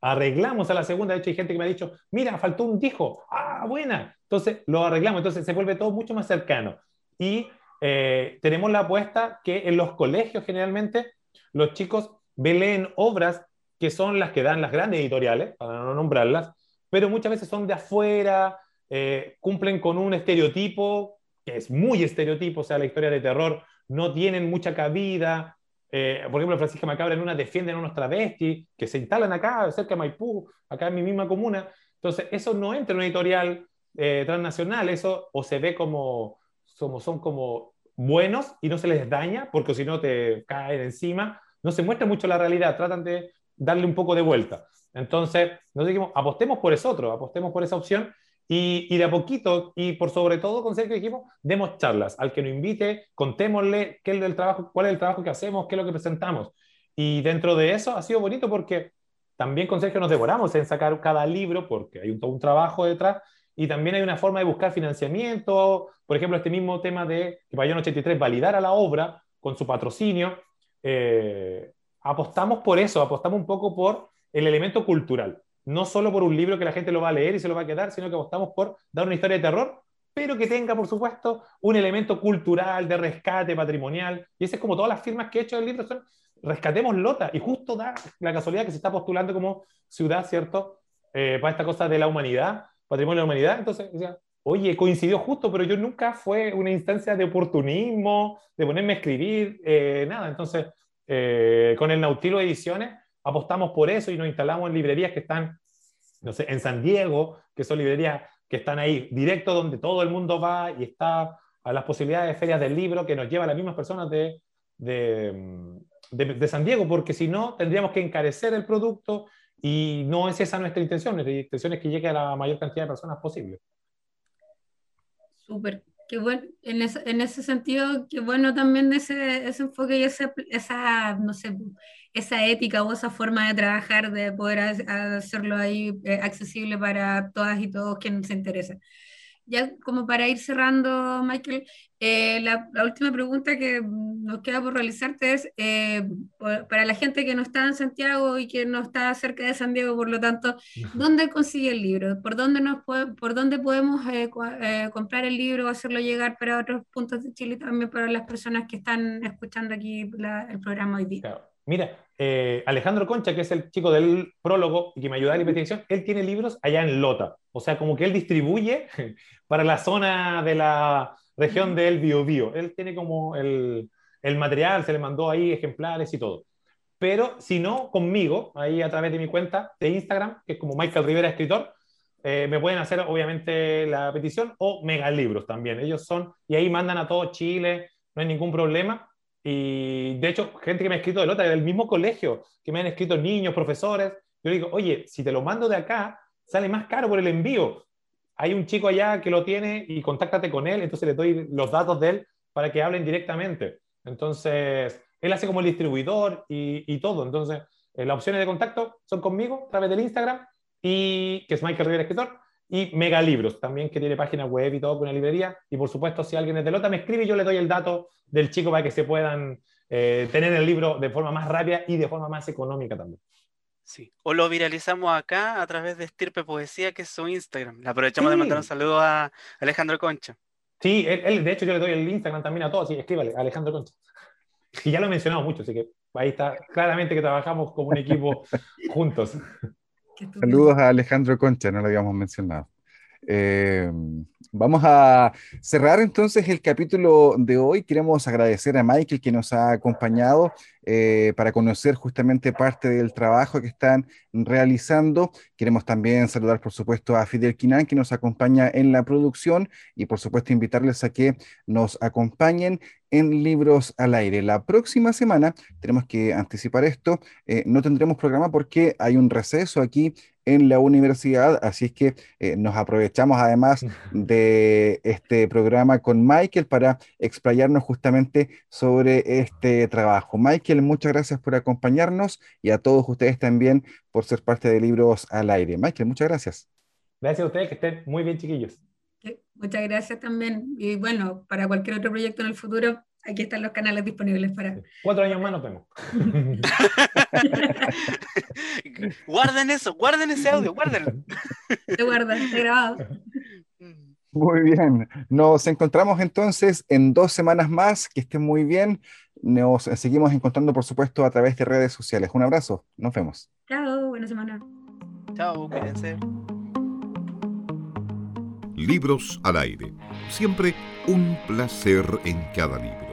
arreglamos a la segunda. De hecho, hay gente que me ha dicho, mira, faltó un dijo. Ah, buena. Entonces, lo arreglamos. Entonces, se vuelve todo mucho más cercano. Y eh, tenemos la apuesta que en los colegios generalmente los chicos leen obras que son las que dan las grandes editoriales, para no nombrarlas, pero muchas veces son de afuera, eh, cumplen con un estereotipo que es muy estereotipo, o sea, la historia de terror no tienen mucha cabida. Eh, por ejemplo, Francisca Macabra en una defienden a unos travestis que se instalan acá, cerca de Maipú, acá en mi misma comuna. Entonces, eso no entra en una editorial eh, transnacional, eso o se ve como, como, son como buenos y no se les daña, porque si no te caen encima, no se muestra mucho la realidad, tratan de darle un poco de vuelta. Entonces, nos dijimos, apostemos por eso otro, apostemos por esa opción y, de a poquito, y por sobre todo con Sergio dijimos, demos charlas. Al que nos invite, contémosle qué es el trabajo, cuál es el trabajo que hacemos, qué es lo que presentamos. Y dentro de eso ha sido bonito porque también con Sergio nos devoramos en sacar cada libro porque hay un, todo un trabajo detrás y también hay una forma de buscar financiamiento. Por ejemplo, este mismo tema de que Payón 83 validara la obra con su patrocinio. Eh, apostamos por eso, apostamos un poco por el elemento cultural no solo por un libro que la gente lo va a leer y se lo va a quedar, sino que apostamos por dar una historia de terror, pero que tenga, por supuesto, un elemento cultural, de rescate patrimonial. Y ese es como todas las firmas que he hecho del libro, son rescatemos Lota. Y justo da la casualidad que se está postulando como ciudad, ¿cierto? Eh, para esta cosa de la humanidad, patrimonio de la humanidad. Entonces, oye, coincidió justo, pero yo nunca fue una instancia de oportunismo, de ponerme a escribir, eh, nada. Entonces, eh, con el Nautilo Ediciones apostamos por eso y nos instalamos en librerías que están, no sé, en San Diego, que son librerías que están ahí directo donde todo el mundo va y está a las posibilidades de ferias del libro que nos lleva las mismas personas de, de, de, San Diego, porque si no, tendríamos que encarecer el producto y no es esa nuestra intención. Nuestra intención es que llegue a la mayor cantidad de personas posible. Súper. Qué bueno, en, ese sentido, qué bueno también ese, ese enfoque y esa, esa, no sé, esa ética o esa forma de trabajar, de poder hacerlo ahí eh, accesible para todas y todos quienes se interesen. Ya como para ir cerrando, Michael, eh, la, última pregunta que nos queda por realizarte es, eh, para la gente que no está en Santiago y que no está cerca de San Diego, por lo tanto, ¿dónde consigue el libro? ¿Por dónde, nos por dónde podemos comprar el libro o hacerlo llegar para otros puntos de Chile también para las personas que están escuchando aquí el programa hoy día? Mira, eh, Alejandro Concha, que es el chico del prólogo y que me ayuda a la investigación, él tiene libros allá en Lota. O sea, como que él distribuye (laughs) para la zona de la región del Biobío. Él tiene como el, el, material, se le mandó ahí ejemplares y todo. Pero si no, conmigo, ahí a través de mi cuenta de Instagram, que es como Michael Rivera Escritor, eh, me pueden hacer obviamente la petición o megalibros también. Ellos son, y ahí mandan a todo Chile, no hay ningún problema. Y de hecho, gente que me ha escrito de Lota, del mismo colegio, que me han escrito niños, profesores, yo digo, oye, si te lo mando de acá, sale más caro por el envío. Hay un chico allá que lo tiene y contáctate con él, entonces le doy los datos de él para que hablen directamente. Entonces, él hace como el distribuidor y, y todo. Entonces, eh, las opciones de contacto son conmigo a través del Instagram, y, que es Michael Rivera Escritor, y Megalibros, también que tiene página web y todo con una librería. Y por supuesto, si alguien es de Lota me escribe, yo le doy el dato del chico para que se puedan eh, tener el libro de forma más rápida y de forma más económica también. Sí, o lo viralizamos acá a través de Estirpe Poesía, que es su Instagram. Le aprovechamos de mandar un saludo a Alejandro Concha. Sí, él, de hecho yo le doy el Instagram también a todos, sí, escríbale, Alejandro Concha. Y ya lo he mencionado mucho, así que ahí está claramente que trabajamos como un equipo (laughs) juntos. Saludos a Alejandro Concha, no lo habíamos mencionado. Eh, vamos a cerrar entonces el capítulo de hoy. Queremos agradecer a Michael que nos ha acompañado eh, para conocer justamente parte del trabajo que están realizando. Queremos también saludar, por supuesto, a Fidel Quinan que nos acompaña en la producción y, por supuesto, invitarles a que nos acompañen en Libros al Aire. La próxima semana, tenemos que anticipar esto, eh, no tendremos programa porque hay un receso aquí en la universidad, así es que eh, nos aprovechamos además (laughs) de este programa con Michael para explayarnos justamente sobre este trabajo. Michael, muchas gracias por acompañarnos y a todos ustedes también por ser parte de Libros al Aire. Michael, muchas gracias. Gracias a ustedes, que estén muy bien, chiquillos. Muchas gracias también. Y bueno, para cualquier otro proyecto en el futuro, aquí están los canales disponibles para. Cuatro años más nos (laughs) vemos. guarden eso, guarden ese audio, guárdenlo. Se guarda, está grabado. Muy bien. Nos encontramos entonces en dos semanas más. Que estén muy bien. Nos seguimos encontrando, por supuesto, a través de redes sociales. Un abrazo. Nos vemos. Chao, buena semana. Chao, cuídense. Libros al aire. Siempre un placer en cada libro.